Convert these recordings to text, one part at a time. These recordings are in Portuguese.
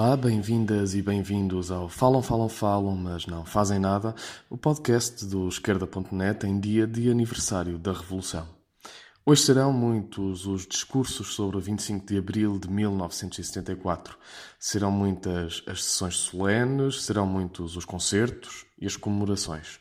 Olá, bem-vindas e bem-vindos ao Falam, Falam, Falam, mas não fazem nada, o podcast do esquerda.net em dia de aniversário da Revolução. Hoje serão muitos os discursos sobre o 25 de abril de 1974. Serão muitas as sessões solenes, serão muitos os concertos e as comemorações.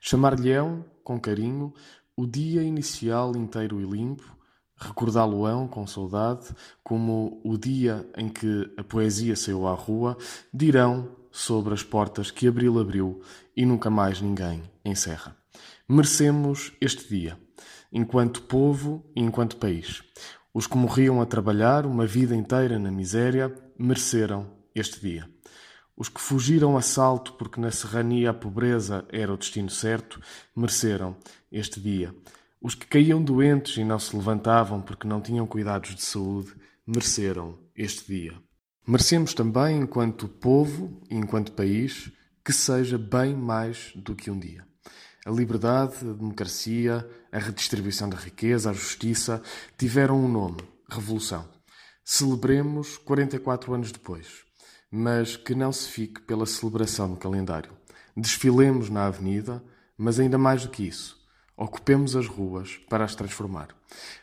Chamar-lhe-ão, com carinho, o dia inicial inteiro e limpo, recordá-lo-ão com saudade, como o dia em que a poesia saiu à rua, dirão sobre as portas que Abril abriu e nunca mais ninguém encerra. Merecemos este dia, enquanto povo e enquanto país. Os que morriam a trabalhar uma vida inteira na miséria mereceram este dia. Os que fugiram a salto porque na serrania a pobreza era o destino certo mereceram este dia. Os que caíam doentes e não se levantavam porque não tinham cuidados de saúde mereceram este dia. Merecemos também, enquanto povo e enquanto país, que seja bem mais do que um dia. A liberdade, a democracia, a redistribuição da riqueza, a justiça tiveram um nome: Revolução. Celebremos 44 anos depois, mas que não se fique pela celebração no calendário. Desfilemos na avenida, mas ainda mais do que isso Ocupemos as ruas para as transformar.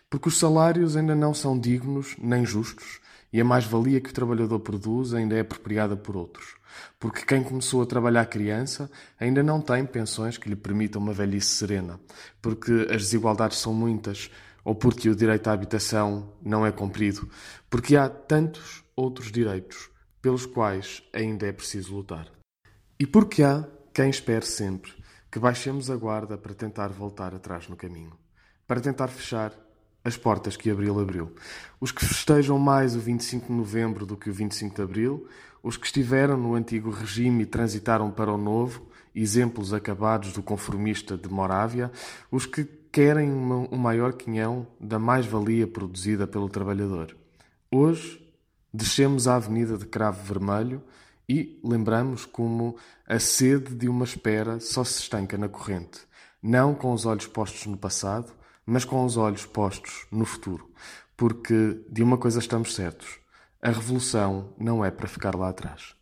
Porque os salários ainda não são dignos nem justos e a mais-valia que o trabalhador produz ainda é apropriada por outros. Porque quem começou a trabalhar criança ainda não tem pensões que lhe permitam uma velhice serena. Porque as desigualdades são muitas ou porque o direito à habitação não é cumprido. Porque há tantos outros direitos pelos quais ainda é preciso lutar. E porque há quem espere sempre que baixemos a guarda para tentar voltar atrás no caminho, para tentar fechar as portas que Abril abriu. Os que festejam mais o 25 de novembro do que o 25 de Abril, os que estiveram no antigo regime e transitaram para o novo, exemplos acabados do conformista de Morávia, os que querem um maior quinhão da mais-valia produzida pelo trabalhador. Hoje, descemos a avenida de Cravo Vermelho e lembramos como a sede de uma espera só se estanca na corrente, não com os olhos postos no passado, mas com os olhos postos no futuro. Porque de uma coisa estamos certos: a revolução não é para ficar lá atrás.